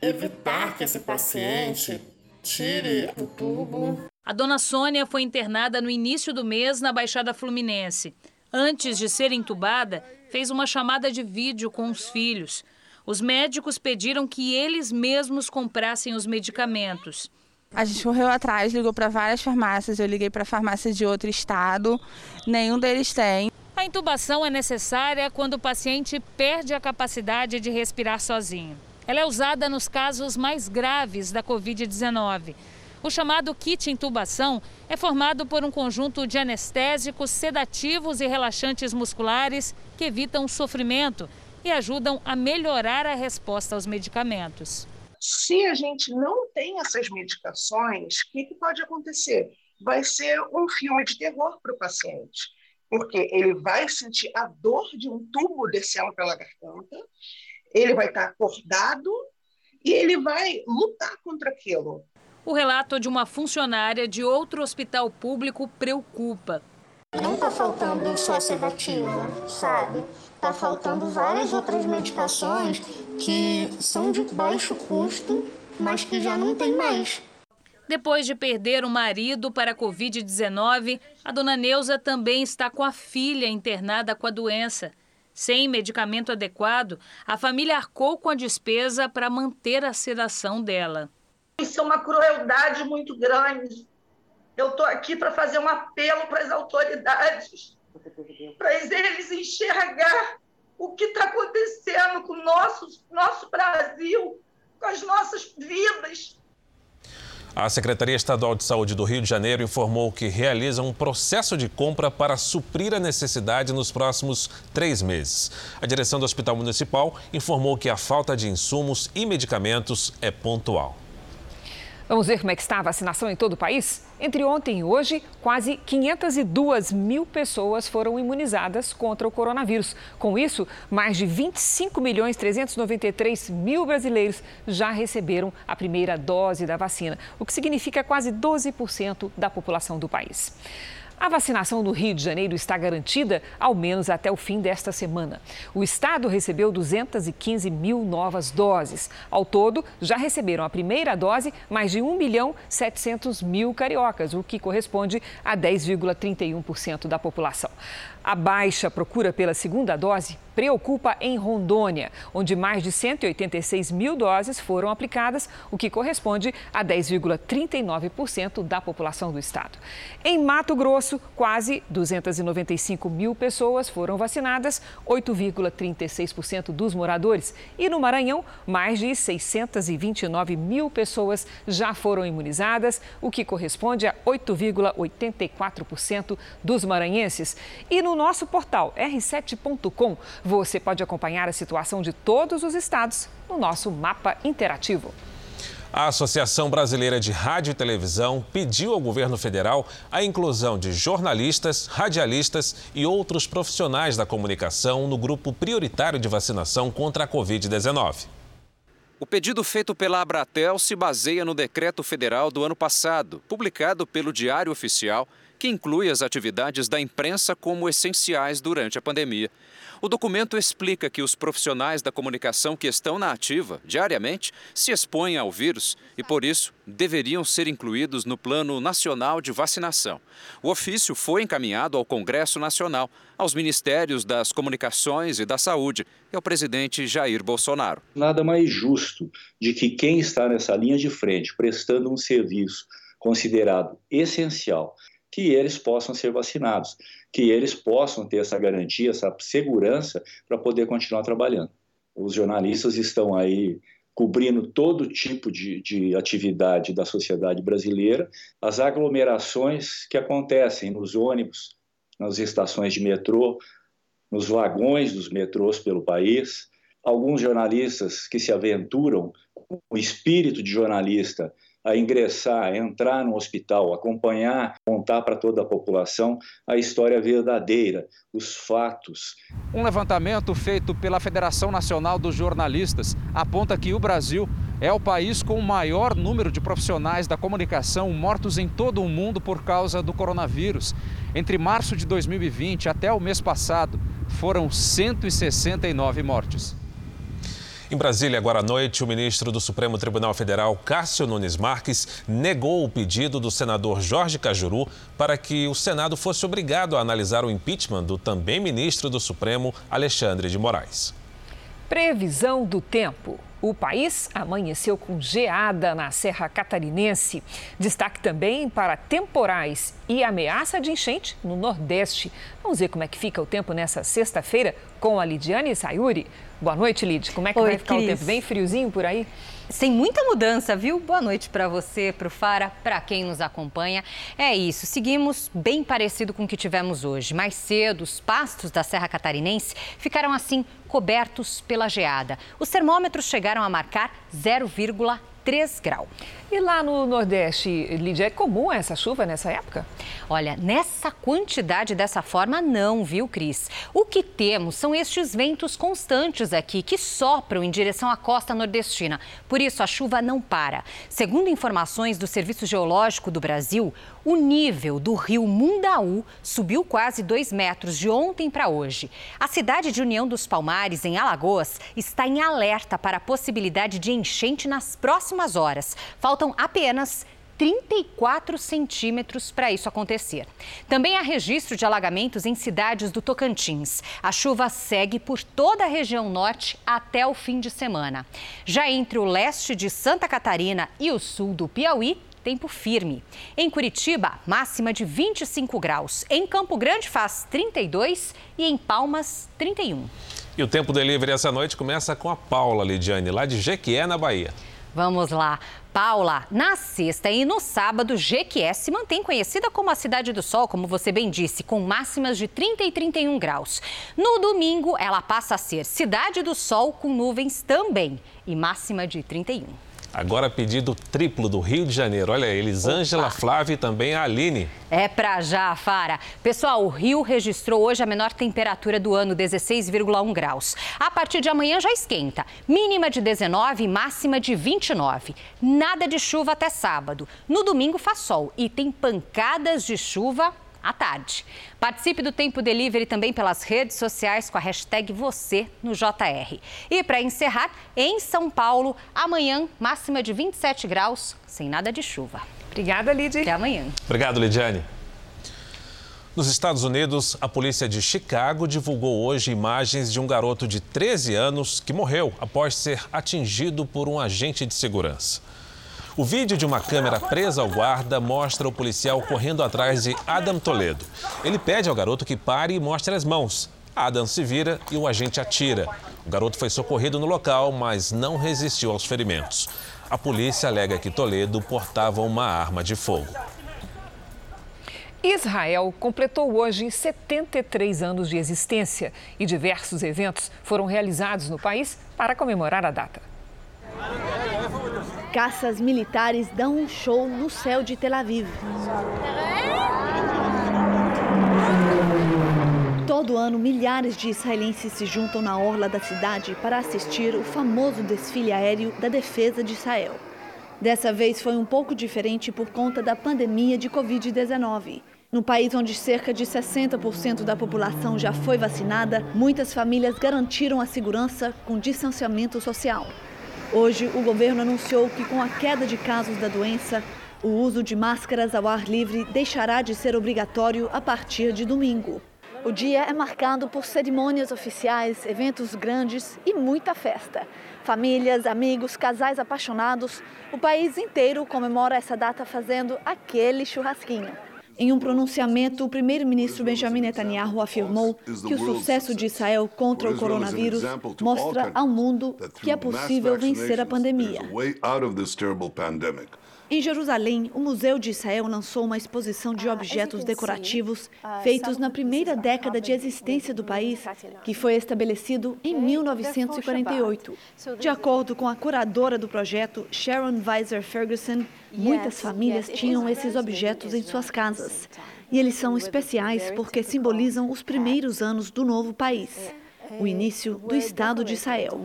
evitar que esse paciente tire o tubo. A dona Sônia foi internada no início do mês na Baixada Fluminense. Antes de ser entubada, fez uma chamada de vídeo com os filhos. Os médicos pediram que eles mesmos comprassem os medicamentos. A gente correu atrás, ligou para várias farmácias, eu liguei para a farmácia de outro estado, nenhum deles tem. A intubação é necessária quando o paciente perde a capacidade de respirar sozinho. Ela é usada nos casos mais graves da Covid-19. O chamado kit intubação é formado por um conjunto de anestésicos, sedativos e relaxantes musculares que evitam sofrimento e ajudam a melhorar a resposta aos medicamentos. Se a gente não tem essas medicações, o que, que pode acontecer? Vai ser um filme de terror para o paciente porque ele vai sentir a dor de um tubo descendo pela garganta, ele vai estar acordado e ele vai lutar contra aquilo. O relato de uma funcionária de outro hospital público preocupa. Não está faltando só sedativo, sabe? Está faltando várias outras medicações que são de baixo custo, mas que já não tem mais. Depois de perder o marido para a Covid-19, a dona Neuza também está com a filha internada com a doença. Sem medicamento adequado, a família arcou com a despesa para manter a sedação dela. Isso é uma crueldade muito grande. Eu estou aqui para fazer um apelo para as autoridades, para eles enxergar o que está acontecendo com o nosso, nosso Brasil, com as nossas vidas. A Secretaria Estadual de Saúde do Rio de Janeiro informou que realiza um processo de compra para suprir a necessidade nos próximos três meses. A direção do Hospital Municipal informou que a falta de insumos e medicamentos é pontual. Vamos ver como é que está a vacinação em todo o país? Entre ontem e hoje, quase 502 mil pessoas foram imunizadas contra o coronavírus. Com isso, mais de 25 milhões 393 mil brasileiros já receberam a primeira dose da vacina, o que significa quase 12% da população do país. A vacinação no Rio de Janeiro está garantida ao menos até o fim desta semana. O estado recebeu 215 mil novas doses. Ao todo, já receberam a primeira dose mais de 1 milhão 700 mil cariocas, o que corresponde a 10,31% da população. A baixa procura pela segunda dose preocupa em Rondônia, onde mais de 186 mil doses foram aplicadas, o que corresponde a 10,39% da população do estado. Em Mato Grosso, quase 295 mil pessoas foram vacinadas, 8,36% dos moradores. E no Maranhão, mais de 629 mil pessoas já foram imunizadas, o que corresponde a 8,84% dos maranhenses. E no nosso portal r7.com, você pode acompanhar a situação de todos os estados no nosso mapa interativo. A Associação Brasileira de Rádio e Televisão pediu ao governo federal a inclusão de jornalistas, radialistas e outros profissionais da comunicação no grupo prioritário de vacinação contra a Covid-19. O pedido feito pela Abratel se baseia no decreto federal do ano passado, publicado pelo Diário Oficial, que inclui as atividades da imprensa como essenciais durante a pandemia. O documento explica que os profissionais da comunicação que estão na ativa diariamente se expõem ao vírus e, por isso, deveriam ser incluídos no Plano Nacional de Vacinação. O ofício foi encaminhado ao Congresso Nacional, aos Ministérios das Comunicações e da Saúde e ao presidente Jair Bolsonaro. Nada mais justo de que quem está nessa linha de frente, prestando um serviço considerado essencial, que eles possam ser vacinados que eles possam ter essa garantia, essa segurança para poder continuar trabalhando. Os jornalistas estão aí cobrindo todo tipo de, de, atividade da sociedade brasileira, as aglomerações que acontecem nos ônibus, nas estações de metrô, nos vagões dos metrôs pelo país, alguns jornalistas que se aventuram com o espírito de jornalista a ingressar, a entrar no hospital, acompanhar, contar para toda a população a história verdadeira, os fatos. Um levantamento feito pela Federação Nacional dos Jornalistas aponta que o Brasil é o país com o maior número de profissionais da comunicação mortos em todo o mundo por causa do coronavírus. Entre março de 2020 até o mês passado, foram 169 mortes. Em Brasília, agora à noite, o ministro do Supremo Tribunal Federal, Cássio Nunes Marques, negou o pedido do senador Jorge Cajuru para que o Senado fosse obrigado a analisar o impeachment do também ministro do Supremo, Alexandre de Moraes. Previsão do tempo. O país amanheceu com geada na Serra Catarinense. Destaque também para temporais e ameaça de enchente no Nordeste. Vamos ver como é que fica o tempo nessa sexta-feira com a Lidiane Sayuri. Boa noite, Lid. Como é que Oi, vai ficar Cris. o tempo? Bem friozinho por aí? Sem muita mudança, viu? Boa noite para você, para o Fara, para quem nos acompanha. É isso, seguimos bem parecido com o que tivemos hoje. Mais cedo, os pastos da Serra Catarinense ficaram assim cobertos pela geada. Os termômetros chegaram a marcar 0,3 3 graus. E lá no Nordeste, Lídia, é comum essa chuva nessa época? Olha, nessa quantidade dessa forma, não, viu, Cris? O que temos são estes ventos constantes aqui que sopram em direção à costa nordestina. Por isso, a chuva não para. Segundo informações do Serviço Geológico do Brasil, o nível do rio Mundaú subiu quase 2 metros de ontem para hoje. A cidade de União dos Palmares, em Alagoas, está em alerta para a possibilidade de enchente nas próximas horas. Falta Faltam apenas 34 centímetros para isso acontecer. Também há registro de alagamentos em cidades do Tocantins. A chuva segue por toda a região norte até o fim de semana. Já entre o leste de Santa Catarina e o sul do Piauí, tempo firme. Em Curitiba, máxima de 25 graus. Em Campo Grande faz 32 e em Palmas, 31. E o tempo delivery essa noite começa com a Paula Lidiane, lá de Jequié, na Bahia. Vamos lá. Paula, na sexta e no sábado, Jequié se mantém conhecida como a Cidade do Sol, como você bem disse, com máximas de 30 e 31 graus. No domingo, ela passa a ser Cidade do Sol com nuvens também e máxima de 31. Agora pedido triplo do Rio de Janeiro. Olha, Elisângela, Flávia e também a Aline. É pra já, Fara. Pessoal, o Rio registrou hoje a menor temperatura do ano, 16,1 graus. A partir de amanhã já esquenta. Mínima de 19 e máxima de 29. Nada de chuva até sábado. No domingo faz sol e tem pancadas de chuva à tarde. Participe do Tempo Delivery também pelas redes sociais com a hashtag você no JR. E para encerrar, em São Paulo, amanhã, máxima de 27 graus, sem nada de chuva. Obrigada, Lidy. Até amanhã. Obrigado, Lidiane. Nos Estados Unidos, a polícia de Chicago divulgou hoje imagens de um garoto de 13 anos que morreu após ser atingido por um agente de segurança. O vídeo de uma câmera presa ao guarda mostra o policial correndo atrás de Adam Toledo. Ele pede ao garoto que pare e mostre as mãos. Adam se vira e o agente atira. O garoto foi socorrido no local, mas não resistiu aos ferimentos. A polícia alega que Toledo portava uma arma de fogo. Israel completou hoje 73 anos de existência e diversos eventos foram realizados no país para comemorar a data. Caças militares dão um show no céu de Tel Aviv. Todo ano, milhares de israelenses se juntam na orla da cidade para assistir o famoso desfile aéreo da defesa de Israel. Dessa vez foi um pouco diferente por conta da pandemia de Covid-19. No país onde cerca de 60% da população já foi vacinada, muitas famílias garantiram a segurança com distanciamento social. Hoje, o governo anunciou que, com a queda de casos da doença, o uso de máscaras ao ar livre deixará de ser obrigatório a partir de domingo. O dia é marcado por cerimônias oficiais, eventos grandes e muita festa. Famílias, amigos, casais apaixonados, o país inteiro comemora essa data fazendo aquele churrasquinho. Em um pronunciamento, o primeiro-ministro Benjamin Netanyahu afirmou que o sucesso de Israel contra o coronavírus mostra ao mundo que é possível vencer a pandemia. Em Jerusalém, o Museu de Israel lançou uma exposição de objetos decorativos feitos na primeira década de existência do país, que foi estabelecido em 1948. De acordo com a curadora do projeto, Sharon Weiser Ferguson, muitas famílias tinham esses objetos em suas casas. E eles são especiais porque simbolizam os primeiros anos do novo país o início do Estado de Israel.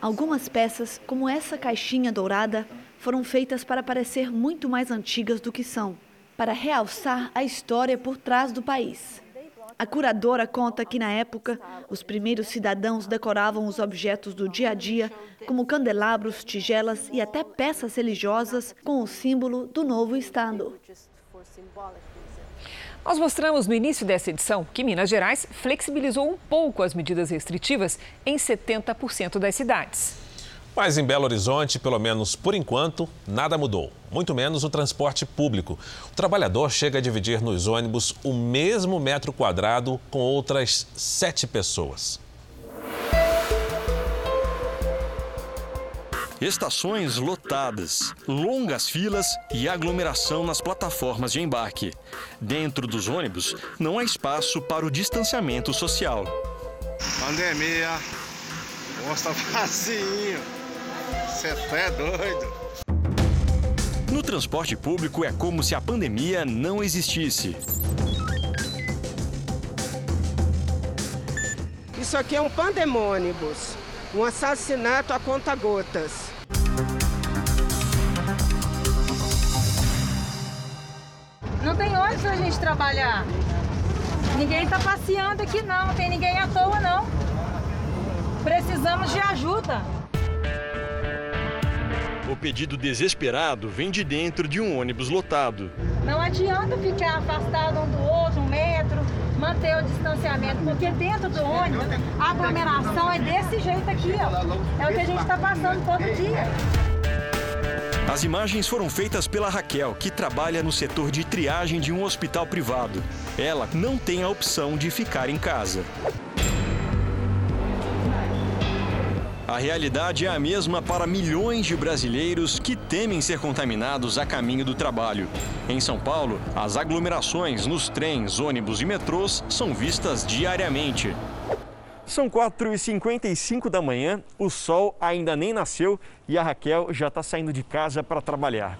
Algumas peças, como essa caixinha dourada, foram feitas para parecer muito mais antigas do que são, para realçar a história por trás do país. A curadora conta que, na época, os primeiros cidadãos decoravam os objetos do dia a dia, como candelabros, tigelas e até peças religiosas, com o símbolo do novo Estado. Nós mostramos no início dessa edição que Minas Gerais flexibilizou um pouco as medidas restritivas em 70% das cidades. Mas em Belo Horizonte, pelo menos por enquanto, nada mudou, muito menos o transporte público. O trabalhador chega a dividir nos ônibus o mesmo metro quadrado com outras sete pessoas. Estações lotadas, longas filas e aglomeração nas plataformas de embarque. Dentro dos ônibus, não há espaço para o distanciamento social. Pandemia, mostra vazio. Você é doido. No transporte público é como se a pandemia não existisse. Isso aqui é um pandemônibus, um assassinato a conta gotas. Não tem onde pra gente trabalhar. Ninguém tá passeando aqui não, não tem ninguém à toa não. Precisamos de ajuda. O pedido desesperado vem de dentro de um ônibus lotado. Não adianta ficar afastado um do outro, um manter o distanciamento, porque dentro do ônibus a aglomeração é desse jeito aqui, ó. É o que a gente está passando todo dia. As imagens foram feitas pela Raquel, que trabalha no setor de triagem de um hospital privado. Ela não tem a opção de ficar em casa. A realidade é a mesma para milhões de brasileiros que temem ser contaminados a caminho do trabalho. Em São Paulo, as aglomerações nos trens, ônibus e metrôs são vistas diariamente. São 4h55 da manhã, o sol ainda nem nasceu e a Raquel já está saindo de casa para trabalhar.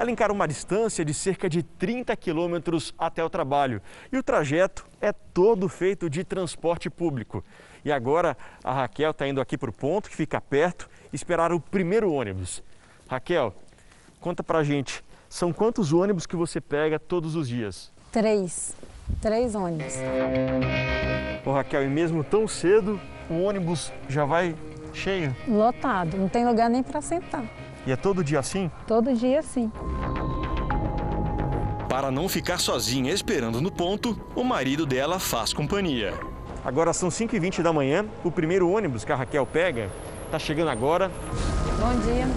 Ela encara uma distância de cerca de 30 quilômetros até o trabalho e o trajeto é todo feito de transporte público. E agora a Raquel está indo aqui para o ponto, que fica perto, esperar o primeiro ônibus. Raquel, conta pra gente, são quantos ônibus que você pega todos os dias? Três. Três ônibus. Ô Raquel, e mesmo tão cedo, o ônibus já vai cheio? Lotado, não tem lugar nem para sentar. E é todo dia assim? Todo dia sim. Para não ficar sozinha esperando no ponto, o marido dela faz companhia. Agora são 5h20 da manhã, o primeiro ônibus que a Raquel pega está chegando agora. Bom dia.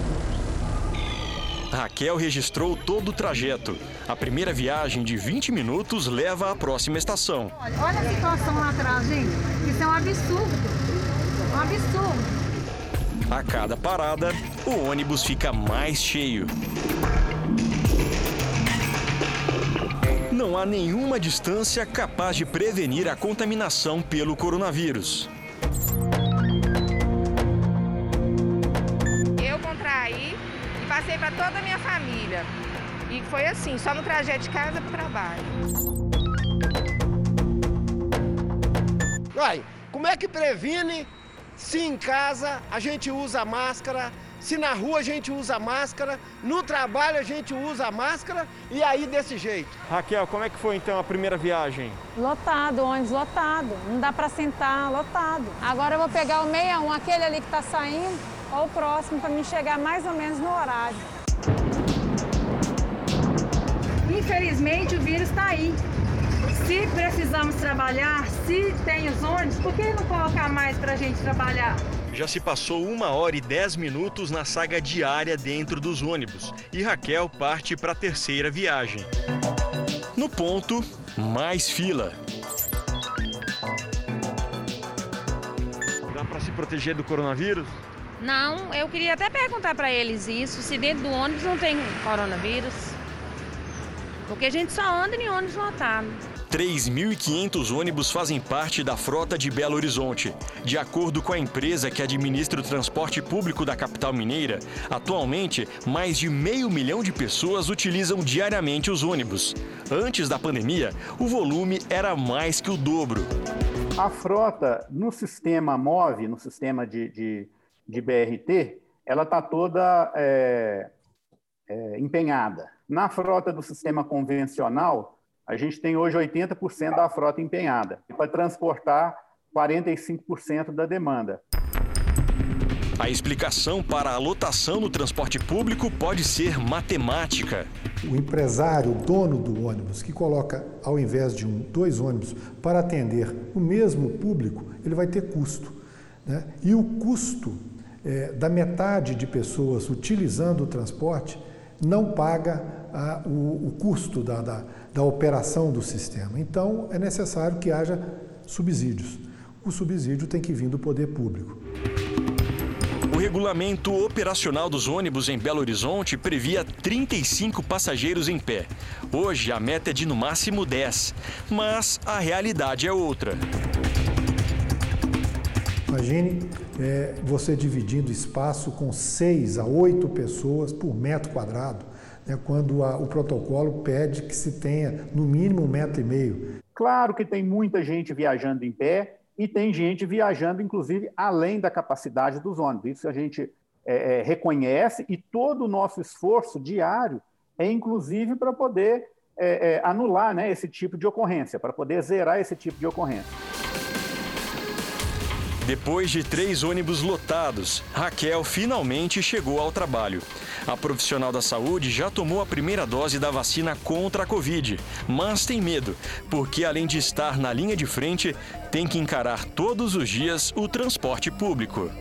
Raquel registrou todo o trajeto. A primeira viagem de 20 minutos leva à próxima estação. Olha, olha a situação lá atrás, gente. Isso é um absurdo. Um absurdo. A cada parada, o ônibus fica mais cheio. Não há nenhuma distância capaz de prevenir a contaminação pelo coronavírus. Eu contraí e passei para toda a minha família. E foi assim, só no trajeto de casa para o trabalho. Uai, como é que previne se em casa a gente usa máscara, se na rua a gente usa máscara, no trabalho a gente usa máscara e aí desse jeito. Raquel, como é que foi então a primeira viagem? Lotado, ônibus lotado. Não dá para sentar, lotado. Agora eu vou pegar o 61, aquele ali que está saindo, ou o próximo, para me chegar mais ou menos no horário. Infelizmente o vírus está aí. Se precisamos trabalhar, se tem ônibus, por que não colocar mais para a gente trabalhar? Já se passou uma hora e dez minutos na saga diária dentro dos ônibus e Raquel parte para a terceira viagem. No ponto, mais fila. Dá para se proteger do coronavírus? Não, eu queria até perguntar para eles isso, se dentro do ônibus não tem coronavírus. Porque a gente só anda em ônibus lotado. 3.500 ônibus fazem parte da frota de Belo Horizonte. De acordo com a empresa que administra o transporte público da capital mineira, atualmente mais de meio milhão de pessoas utilizam diariamente os ônibus. Antes da pandemia, o volume era mais que o dobro. A frota no sistema MOVE, no sistema de, de, de BRT, ela está toda é, é, empenhada. Na frota do sistema convencional, a gente tem hoje 80% da frota empenhada para transportar 45% da demanda. A explicação para a lotação no transporte público pode ser matemática. O empresário, o dono do ônibus, que coloca, ao invés de um, dois ônibus para atender o mesmo público, ele vai ter custo. Né? E o custo é, da metade de pessoas utilizando o transporte não paga a, o, o, custo da, da da operação do sistema. Então, é necessário que haja subsídios. O subsídio tem que vir do poder público. O regulamento operacional dos ônibus em Belo Horizonte previa 35 passageiros em pé. Hoje a meta é de no máximo 10, mas a realidade é outra. Imagine é, você dividindo espaço com 6 a 8 pessoas por metro quadrado né, quando a, o protocolo pede que se tenha no mínimo um metro e meio. Claro que tem muita gente viajando em pé e tem gente viajando, inclusive, além da capacidade dos ônibus. Isso a gente é, é, reconhece e todo o nosso esforço diário é, inclusive, para poder é, é anular né, esse tipo de ocorrência, para poder zerar esse tipo de ocorrência. Depois de três ônibus lotados, Raquel finalmente chegou ao trabalho. A profissional da saúde já tomou a primeira dose da vacina contra a Covid, mas tem medo, porque além de estar na linha de frente, tem que encarar todos os dias o transporte público.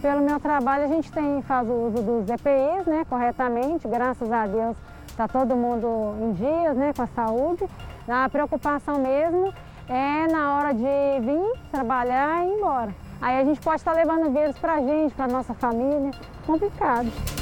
Pelo meu trabalho, a gente tem, faz o uso dos EPIs né, corretamente, graças a Deus está todo mundo em dias né, com a saúde. A preocupação mesmo é na hora de vir trabalhar e ir embora. Aí a gente pode estar levando vírus para a gente, para nossa família. Complicado.